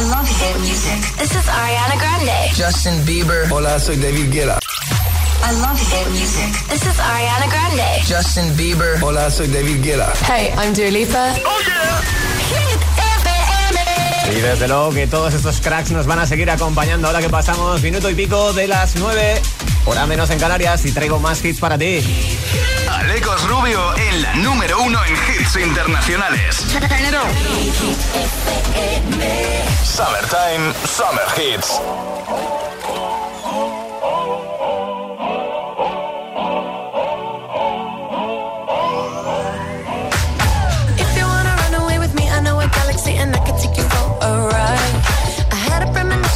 I love hit music. This is Ariana Grande. Justin Bieber. Hola, soy David Guetta. I love hit music. This is Ariana Grande. Justin Bieber. Hola, soy David Guetta. Hey, I'm Dua Lipa. Oh yeah. FM. Y desde luego que todos estos cracks nos van a seguir acompañando ahora que pasamos minuto y pico de las 9, hora menos en Canarias, y traigo más hits para ti. Alecos Rubio en la número uno en hits internacionales. Summertime, Summer Hits.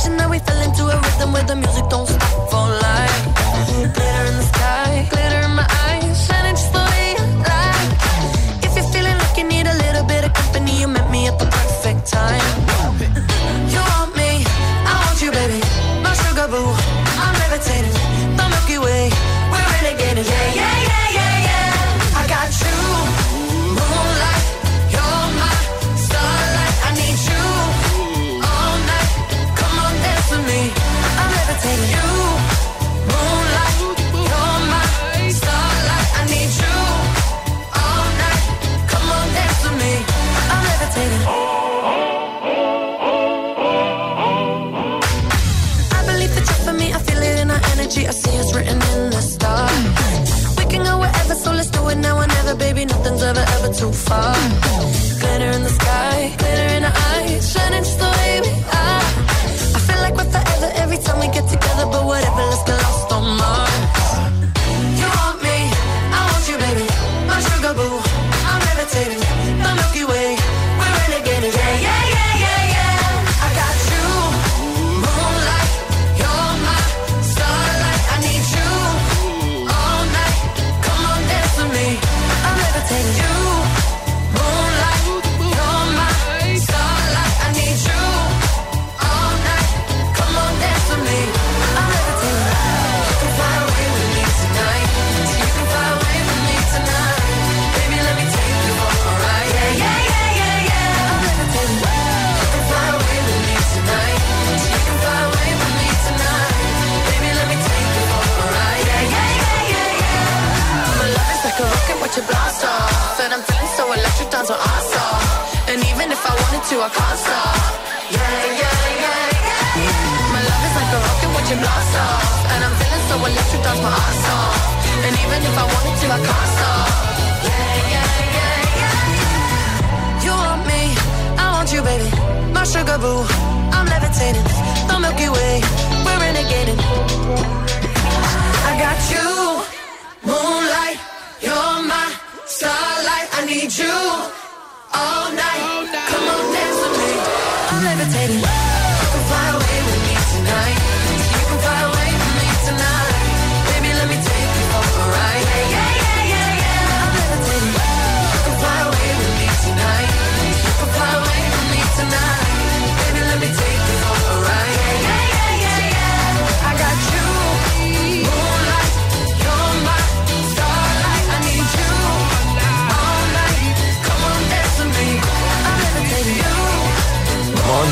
That we fell into a rhythm the music don't stop for life fine.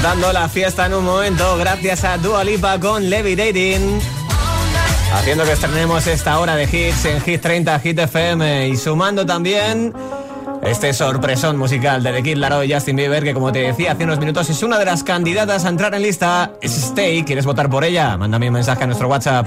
Remontando la fiesta en un momento, gracias a Dua Lipa con Levitating. Haciendo que estrenemos esta hora de hits en Hit 30, Hit FM y sumando también este sorpresón musical de The Kid Laroi y Justin Bieber, que como te decía hace unos minutos es una de las candidatas a entrar en lista. Es Stay, ¿quieres votar por ella? Mándame un mensaje a nuestro WhatsApp.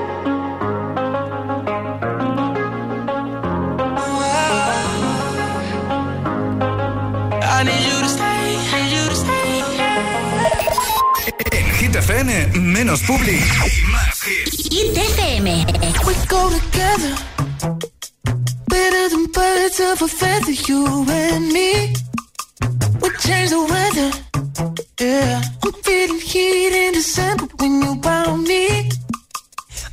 Hit FM, menos publi y más hits. Hit FM. We go together. Better than birds of a feather, you and me. We change the weather. Yeah. I'm feeling heat in December when you found me.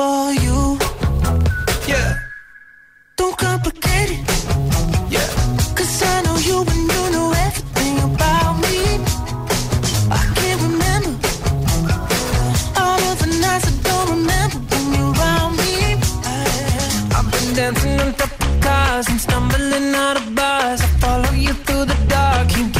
for you. Yeah. Don't complicate it. Yeah. Cause I know you and you know everything about me. I can't remember all of the nights I don't remember when you're around me. I've been dancing on top of cars and stumbling out of bars. I follow you through the dark, can't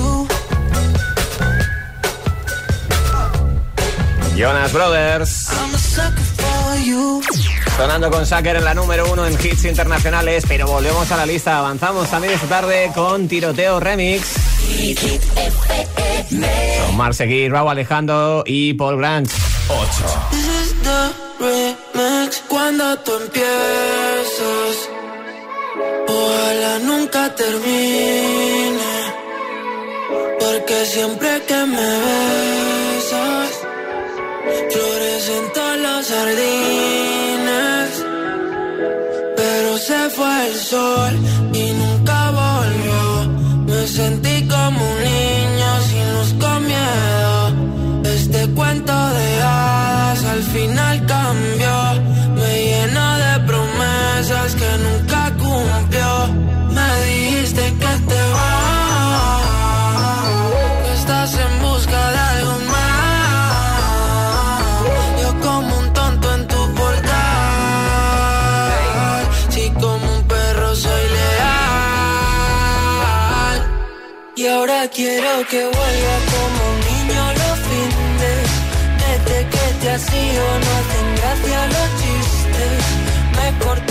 Jonas Brothers. I'm a sucker for you. Sonando con Sacker en la número uno en hits internacionales, pero volvemos a la lista. Avanzamos también esta tarde con Tiroteo Remix. Son Marseguí, Raúl Alejandro y Paul Grant. 8. This is the remix cuando tú empiezas. Ojalá nunca termine. Porque siempre que me besas, florecen todas las jardines. Pero se fue el sol y nunca volvió. Me sentí como un niño sin luz con miedo. Este cuento de hadas al final cambió. Me llena de promesas que nunca quiero que vuelva como un niño los findes. Desde que te has no hacen gracia los chistes. Me porto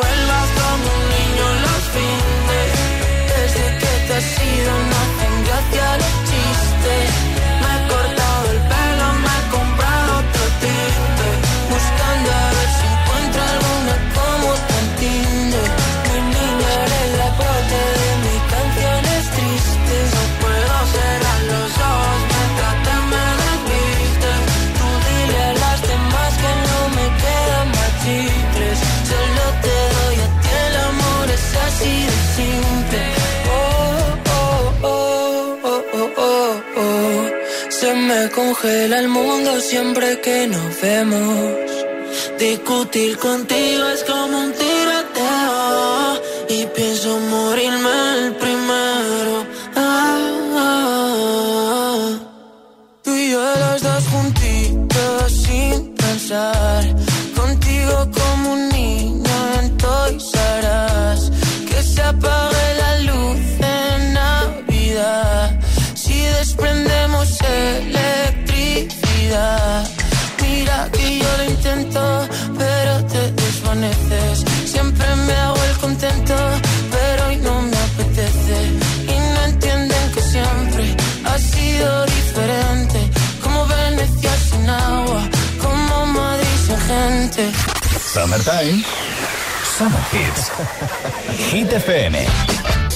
vuelvo congela el mundo siempre que nos vemos. Discutir contigo es como un Summertime. Summer Hits. Hit FM.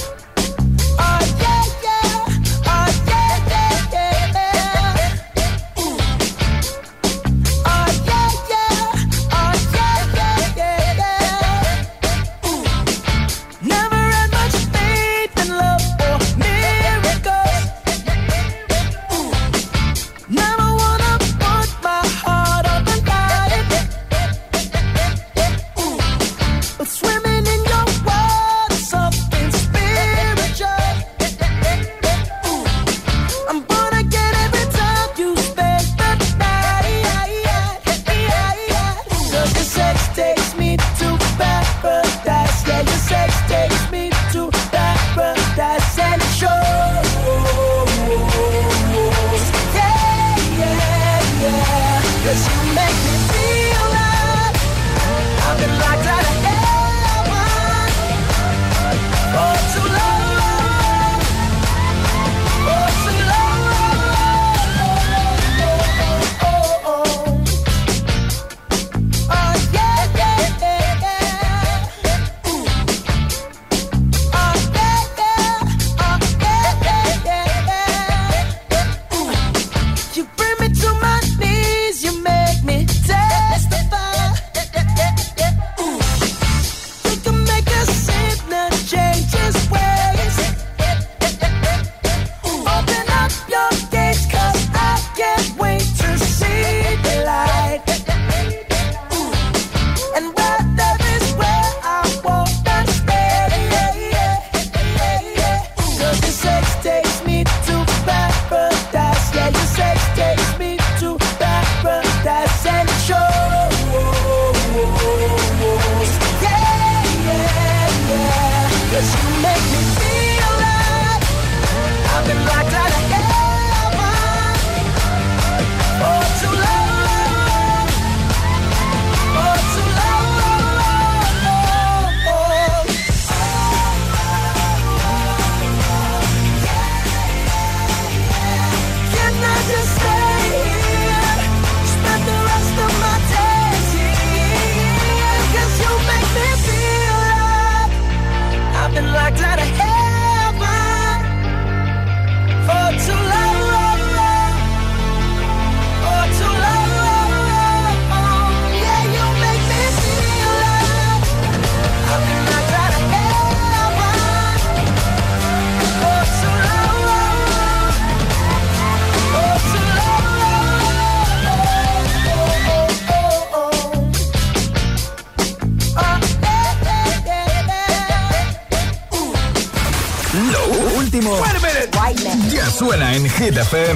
Hit.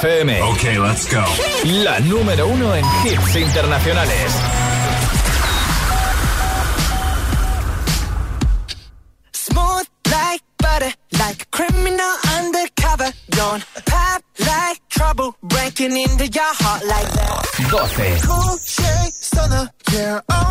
FM. Okay, let's go. La número uno en hits internacionales. Smooth like butter, like a criminal undercover. Don't pop like trouble, breaking into your heart like that. 12. Cool shade stunner, yeah, owe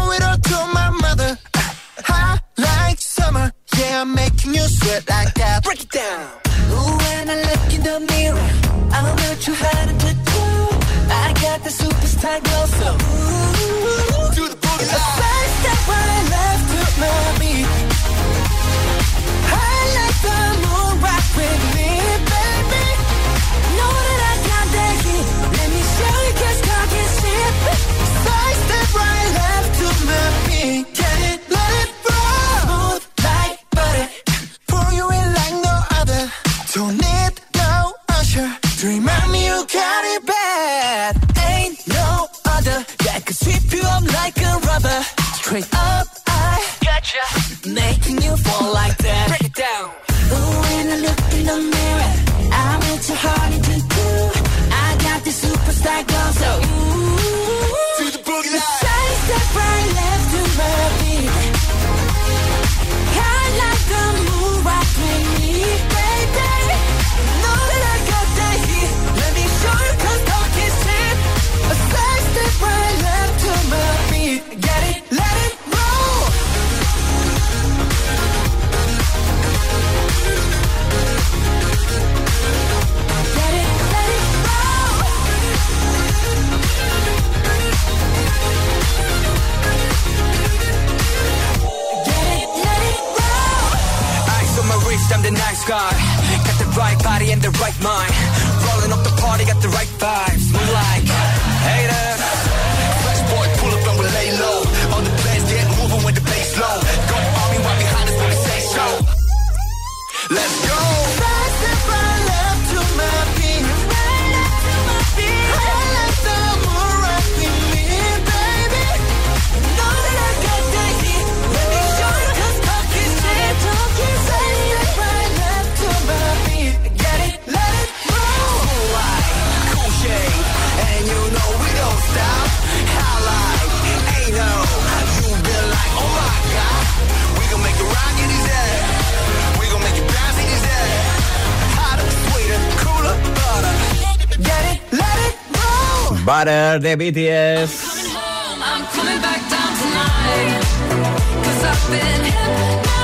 De BTS.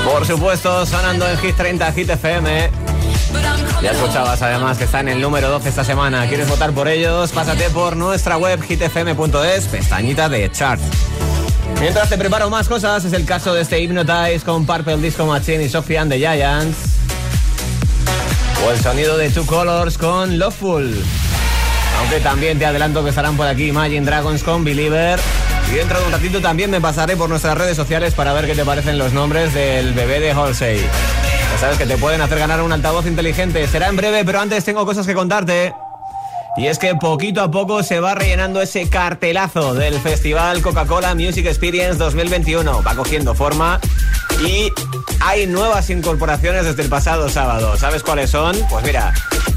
Por supuesto, sonando en Hit 30, Hit. Ya escuchabas además que está en el número 12 esta semana. ¿Quieres votar por ellos? Pásate por nuestra web hitfm.es, pestañita de chart. Mientras te preparo más cosas, es el caso de este Hypnotize con Purple Disco Machine y Sophie and the Giants. O el sonido de Two Colors con Loveful. Aunque también te adelanto que estarán por aquí Imagine Dragons con Believer. Y dentro de un ratito también me pasaré por nuestras redes sociales para ver qué te parecen los nombres del bebé de Halsey. Ya sabes que te pueden hacer ganar un altavoz inteligente. Será en breve, pero antes tengo cosas que contarte. Y es que poquito a poco se va rellenando ese cartelazo del Festival Coca-Cola Music Experience 2021. Va cogiendo forma y hay nuevas incorporaciones desde el pasado sábado. ¿Sabes cuáles son? Pues mira,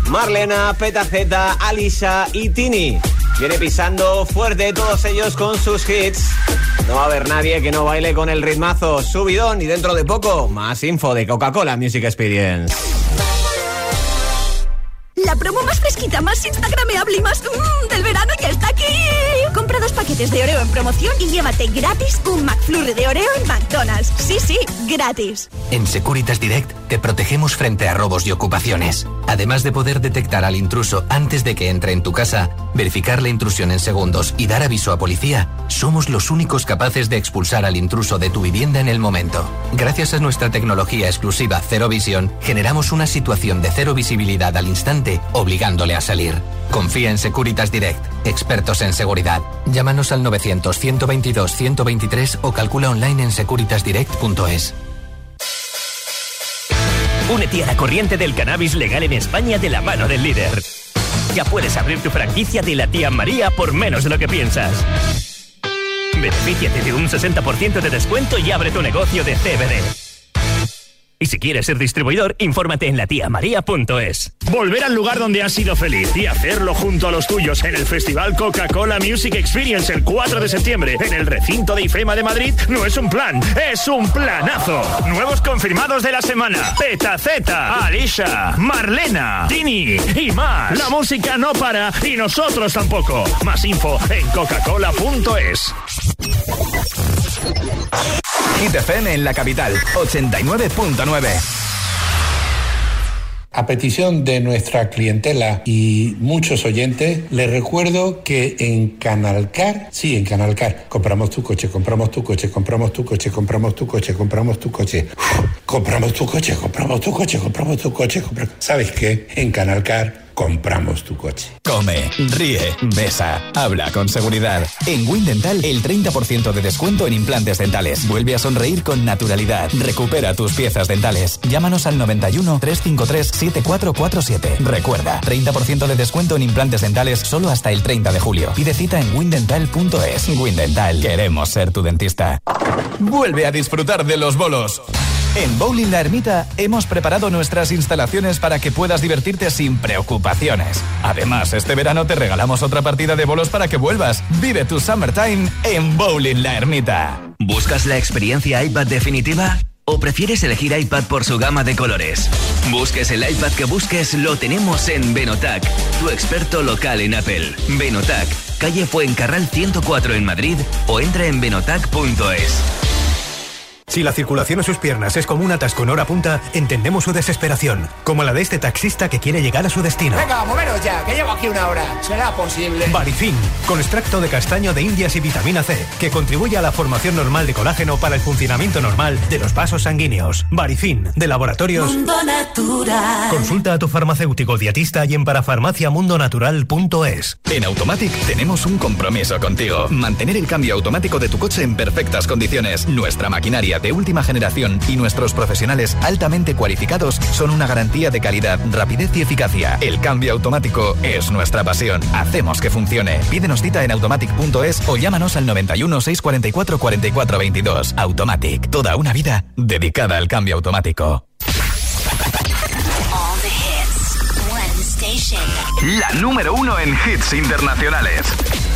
Marlena, Petaceta, Alisa y Tini. Viene pisando fuerte todos ellos con sus hits. No va a haber nadie que no baile con el ritmazo subidón y dentro de poco más info de Coca-Cola Music Experience. La promo más fresquita, más instagrameable y más mmm, del verano ya está aquí. Compra dos paquetes de Oreo en promoción y llévate gratis un McFlurry de Oreo en McDonald's. Sí, sí, gratis. En Securitas Direct te protegemos frente a robos y ocupaciones. Además de poder detectar al intruso antes de que entre en tu casa, verificar la intrusión en segundos y dar aviso a policía, somos los únicos capaces de expulsar al intruso de tu vivienda en el momento. Gracias a nuestra tecnología exclusiva Cero Visión, generamos una situación de cero visibilidad al instante, obligándole a salir. Confía en Securitas Direct, expertos en seguridad. Llámanos al 900-122-123 o calcula online en securitasdirect.es. Únete a la corriente del cannabis legal en España de la mano del líder. Ya puedes abrir tu franquicia de la tía María por menos de lo que piensas. Benefíciate de un 60% de descuento y abre tu negocio de CBD. Y si quieres ser distribuidor, infórmate en latiamaria.es. Volver al lugar donde has sido feliz y hacerlo junto a los tuyos en el Festival Coca-Cola Music Experience el 4 de septiembre en el recinto de IFEMA de Madrid no es un plan, es un planazo. Nuevos confirmados de la semana. Petaceta, Alicia, Marlena, Tini y más. La música no para y nosotros tampoco. Más info en coca-cola.es. Hit FM en la capital, 89.9. A petición de nuestra clientela y muchos oyentes, les recuerdo que en Canalcar, sí, en Canalcar, compramos tu coche, compramos tu coche, compramos tu coche, compramos tu coche, compramos tu coche, compramos tu coche, compramos tu coche, compramos tu coche, compramos... ¿Sabes qué? En Canalcar compramos tu coche. Come, ríe, besa, habla con seguridad. En Windental, el 30% de descuento en implantes dentales. Vuelve a sonreír con naturalidad. Recupera tus piezas dentales. Llámanos al 91 353 7447. Recuerda, 30% de descuento en implantes dentales solo hasta el 30 de julio. Pide cita en windental.es. Windental, queremos ser tu dentista. Vuelve a disfrutar de los bolos. En Bowling La Ermita hemos preparado nuestras instalaciones para que puedas divertirte sin preocupaciones. Además, este verano te regalamos otra partida de bolos para que vuelvas. Vive tu summertime en Bowling La Ermita. ¿Buscas la experiencia iPad definitiva? ¿O prefieres elegir iPad por su gama de colores? Busques el iPad que busques, lo tenemos en Benotac, tu experto local en Apple. Benotac, calle Fuencarral 104 en Madrid o entra en benotac.es. Si la circulación en sus piernas es como un atasco en hora punta, entendemos su desesperación, como la de este taxista que quiere llegar a su destino. Venga, moveros ya, que llevo aquí una hora. ¿Será posible? Barifin, con extracto de castaño de indias y vitamina C, que contribuye a la formación normal de colágeno para el funcionamiento normal de los vasos sanguíneos. Barifin, de laboratorios. Mundo Natural. Consulta a tu farmacéutico dietista y en parafarmaciamundonatural.es. En Automatic tenemos un compromiso contigo. Mantener el cambio automático de tu coche en perfectas condiciones. Nuestra maquinaria de última generación y nuestros profesionales altamente cualificados son una garantía de calidad, rapidez y eficacia. El cambio automático es nuestra pasión. Hacemos que funcione. Pídenos cita en automatic.es o llámanos al 91 644 44 22. Automatic, toda una vida dedicada al cambio automático. La número uno en hits internacionales.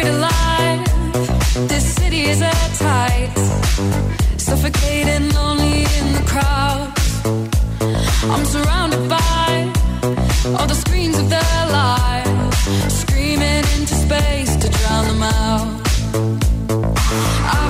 Buried alive. This city is at tight. Suffocating, lonely in the crowd. I'm surrounded by all the screens of their lives, screaming into space to drown them out. I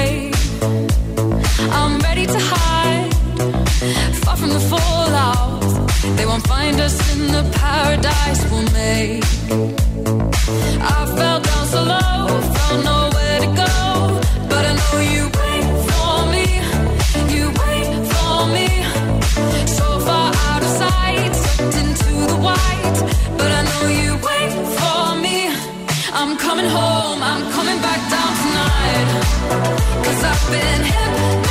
in the paradise we'll make. I fell down so low, found nowhere to go, but I know you wait for me. You wait for me. So far out of sight, sucked into the white, but I know you wait for me. I'm coming home, I'm coming back down tonight, i I've been.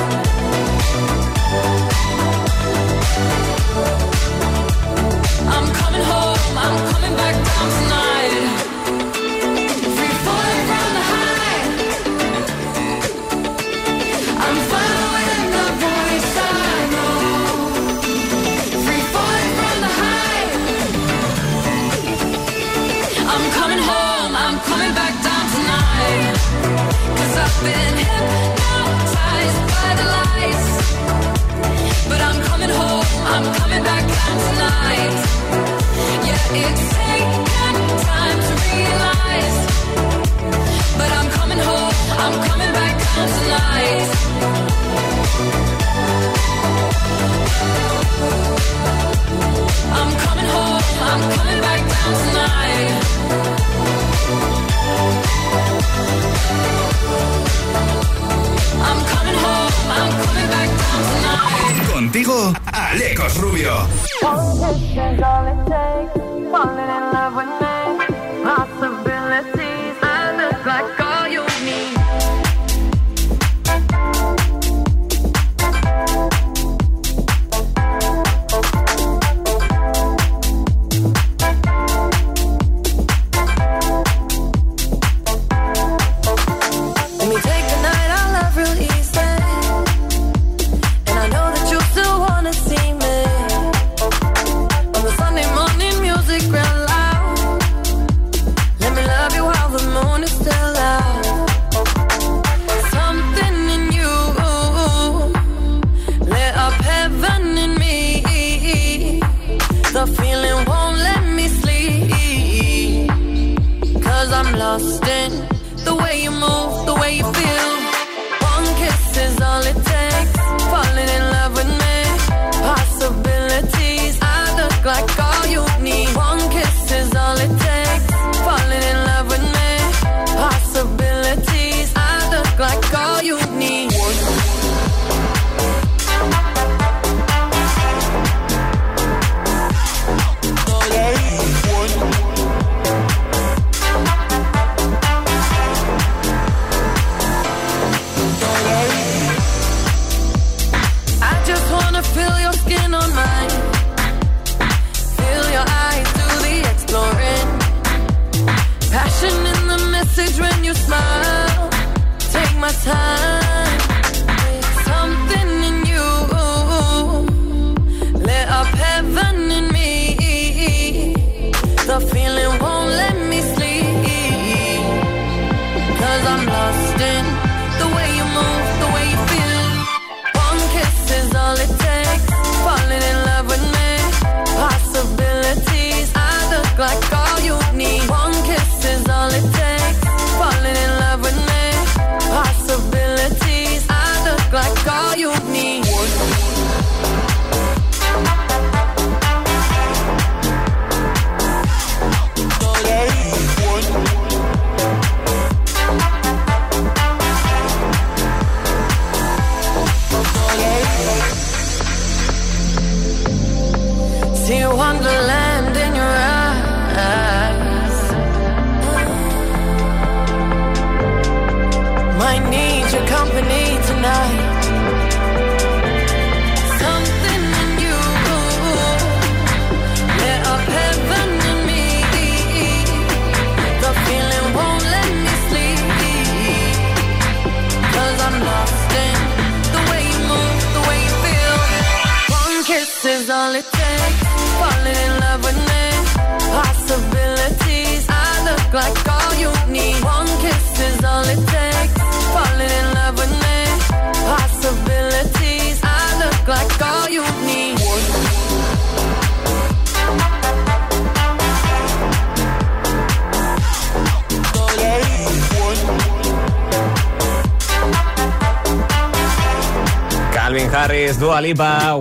Contigo, Alecos Rubio. falling in time. Harris, Dua Lipa,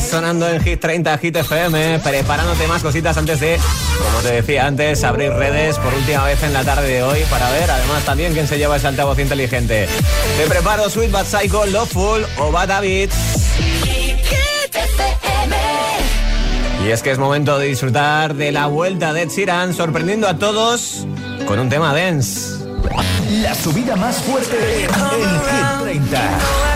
sonando en Hit 30, Hit FM, preparándote más cositas antes de, como te decía antes, abrir redes por última vez en la tarde de hoy para ver, además también quién se lleva ese altavoz inteligente. Te preparo Sweet But Psycho, Loveful o Bad Habits. Y es que es momento de disfrutar de la vuelta de Chiran, sorprendiendo a todos con un tema dance. La subida más fuerte en Hit 30.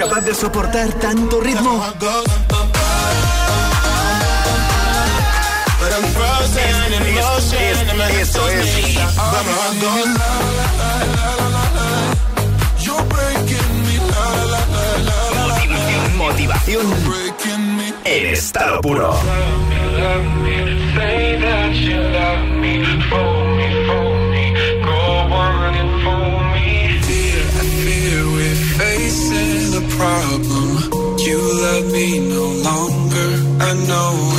capaz de soportar tanto ritmo? Es, eso es. Motivación, motivación en estado puro. me no longer. I know.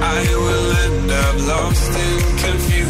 I will end up lost and confused.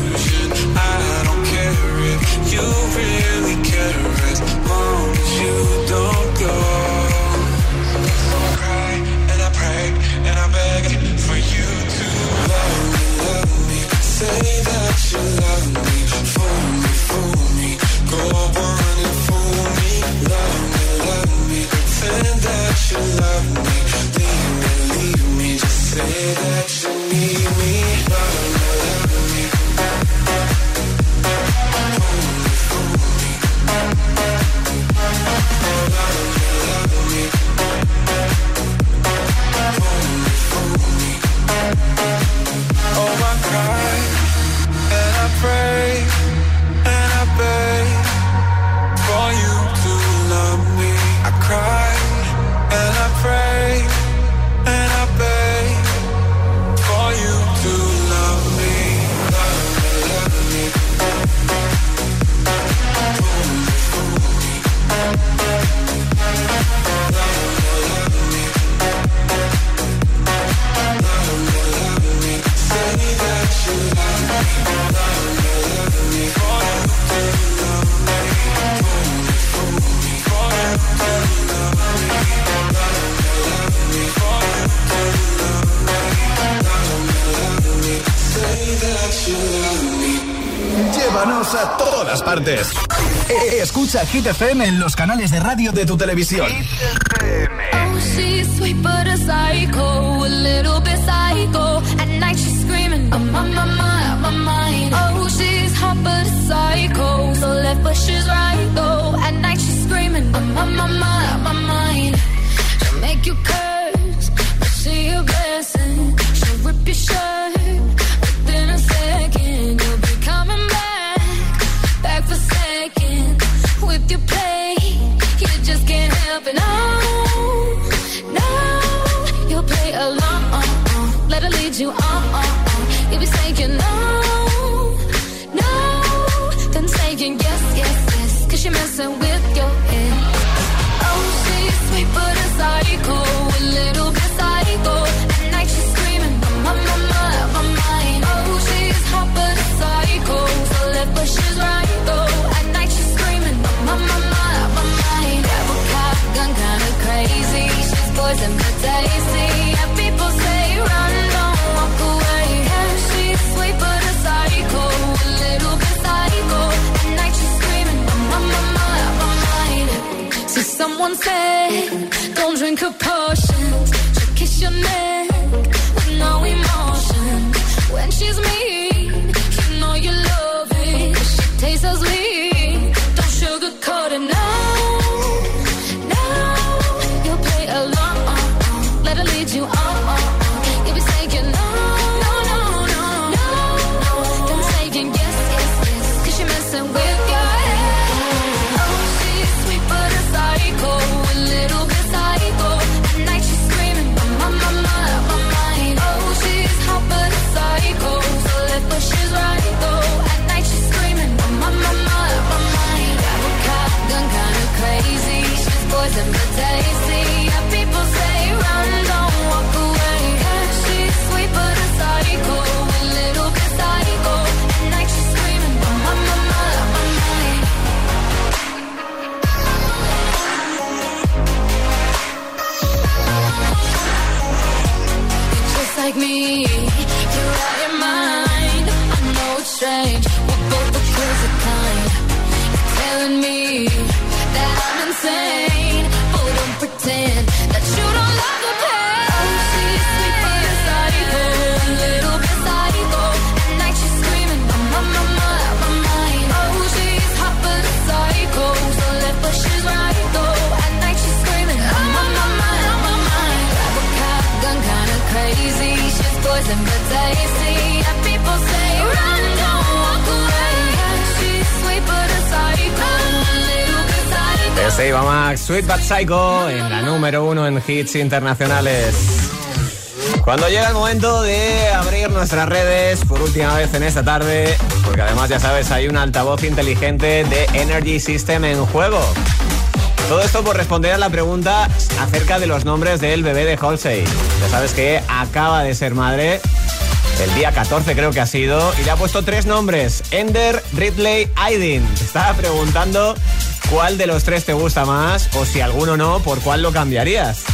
Escucha Hit FM en los canales de radio de tu televisión. someone said, don't drink her potions. She'll kiss your neck. Sweet Psycho en la número uno en hits internacionales. Cuando llega el momento de abrir nuestras redes por última vez en esta tarde, porque además ya sabes, hay un altavoz inteligente de Energy System en juego. Todo esto por responder a la pregunta acerca de los nombres del bebé de Halsey. Ya sabes que acaba de ser madre el día 14 creo que ha sido, y le ha puesto tres nombres, Ender, Ridley, Aiden. Te estaba preguntando cuál de los tres te gusta más, o si alguno no, por cuál lo cambiarías.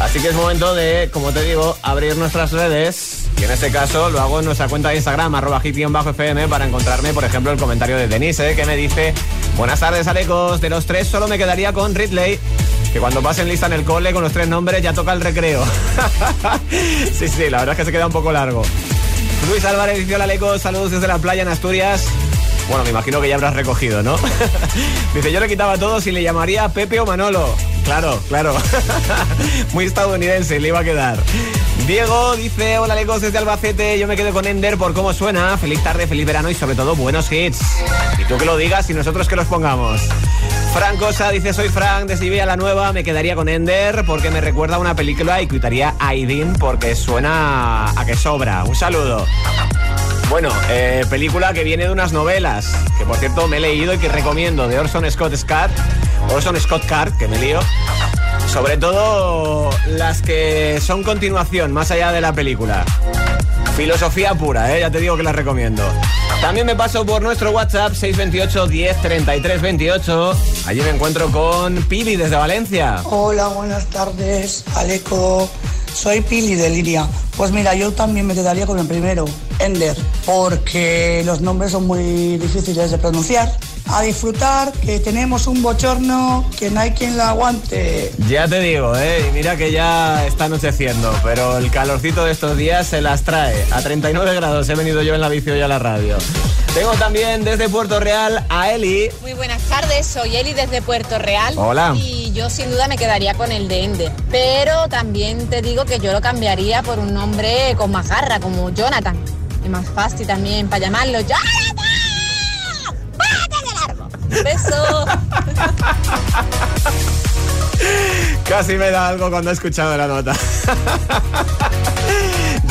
Así que es momento de, como te digo, abrir nuestras redes. Y en este caso lo hago en nuestra cuenta de Instagram, arroba fm para encontrarme, por ejemplo, el comentario de Denise, que me dice, buenas tardes, Alecos, de los tres solo me quedaría con Ridley, que cuando pasen lista en el cole con los tres nombres ya toca el recreo. sí, sí, la verdad es que se queda un poco largo. Luis Álvarez dice, hola, Alecos, saludos desde la playa en Asturias. Bueno, me imagino que ya habrás recogido, ¿no? Dice, yo le quitaba todo si le llamaría Pepe o Manolo. Claro, claro. Muy estadounidense, le iba a quedar. Diego dice, hola Legos desde Albacete, yo me quedo con Ender por cómo suena. Feliz tarde, feliz verano y sobre todo buenos hits. Y tú que lo digas y nosotros que los pongamos. Fran Cosa dice, soy Frank, desde a la Nueva, me quedaría con Ender porque me recuerda a una película y quitaría a Aidin porque suena a que sobra. Un saludo. Bueno, eh, película que viene de unas novelas, que por cierto me he leído y que recomiendo, de Orson Scott Card, Orson Scott Card, que me lío. Sobre todo las que son continuación, más allá de la película. Filosofía pura, ¿eh? ya te digo que las recomiendo. También me paso por nuestro WhatsApp 628 10 33 28. Allí me encuentro con Pili desde Valencia. Hola, buenas tardes, Aleco. Soy Pili de Liria. Pues mira, yo también me quedaría con el primero, Ender, porque los nombres son muy difíciles de pronunciar. A disfrutar, que tenemos un bochorno que no hay quien lo aguante. Ya te digo, ¿eh? mira que ya está anocheciendo, pero el calorcito de estos días se las trae. A 39 grados he venido yo en la bici hoy a la radio. Tengo también desde Puerto Real a Eli. Muy buenas tardes, soy Eli desde Puerto Real. Hola. Y yo sin duda me quedaría con el de Ender. Pero también te digo que yo lo cambiaría por un nombre con más garra, como Jonathan. Y más fácil también para llamarlo. ¡Jonathan! ¡Bájate del árbol! ¡Beso! Casi me da algo cuando he escuchado la nota.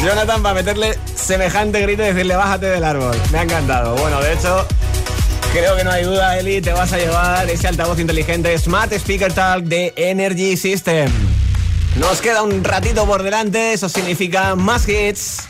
Jonathan para meterle semejante grito y decirle bájate del árbol. Me ha encantado. Bueno, de hecho, creo que no hay duda, Eli, te vas a llevar ese altavoz inteligente Smart Speaker Talk de Energy System. Nos queda un ratito por delante, eso significa más hits.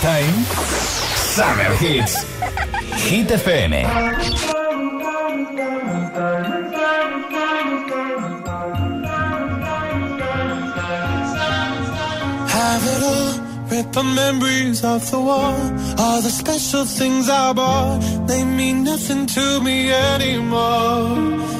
Summertime. Summer Hits. Hit FM. Have it all, rip the memories off the wall. All the special things I bought, they mean nothing to me anymore.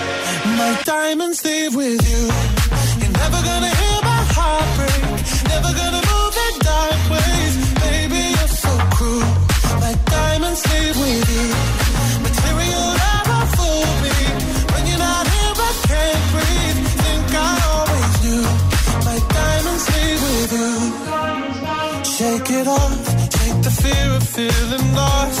My diamonds leave with you. You're never gonna hear my heart break. Never gonna move in dark ways. Baby, you're so cruel. My diamonds leave with you. Material never fooled me. When you're not here, I can't breathe. Think I always knew. My diamonds leave with you. Shake it off. Take the fear of feeling lost.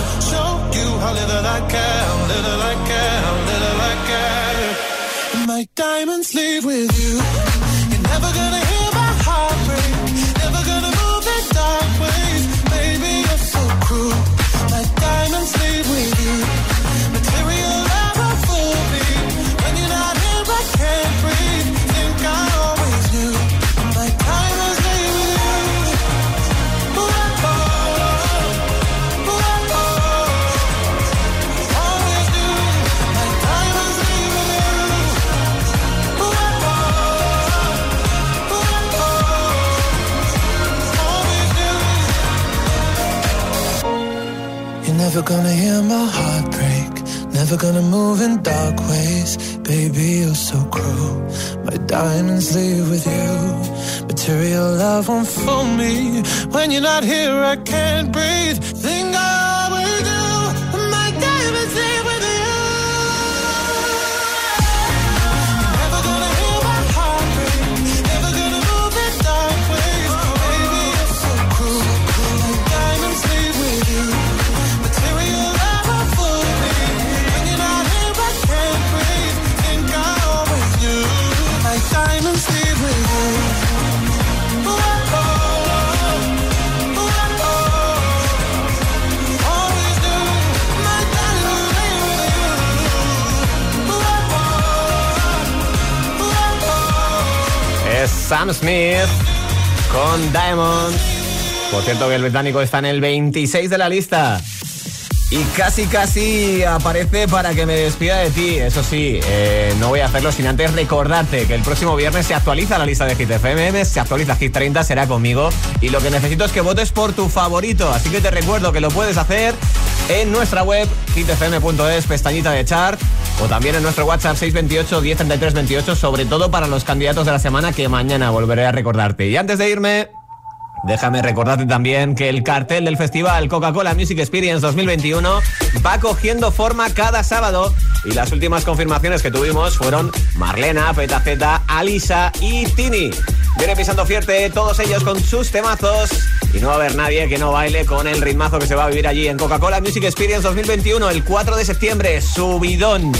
I care, little I. My diamonds leave with you. You're never gonna you're not here, I can't Sam Smith con Diamonds. Por cierto que el británico está en el 26 de la lista. Y casi casi aparece para que me despida de ti. Eso sí, eh, no voy a hacerlo sin antes recordarte que el próximo viernes se actualiza la lista de Hit FM, se actualiza Hit 30, será conmigo. Y lo que necesito es que votes por tu favorito. Así que te recuerdo que lo puedes hacer en nuestra web, hitfm.es, pestañita de chart, o también en nuestro WhatsApp 628 1033 28, sobre todo para los candidatos de la semana que mañana volveré a recordarte. Y antes de irme, Déjame recordarte también que el cartel del festival Coca-Cola Music Experience 2021 va cogiendo forma cada sábado y las últimas confirmaciones que tuvimos fueron Marlena, Petaceta, Alisa y Tini. Viene pisando fuerte todos ellos con sus temazos. Y no va a haber nadie que no baile con el ritmazo que se va a vivir allí en Coca-Cola Music Experience 2021, el 4 de septiembre. Subidón.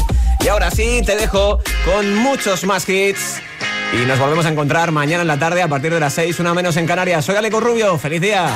Y ahora sí, te dejo con muchos más hits. Y nos volvemos a encontrar mañana en la tarde a partir de las 6, una menos en Canarias. Soy Aleco Rubio. ¡Feliz día!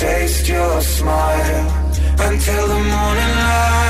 taste your smile until the morning light.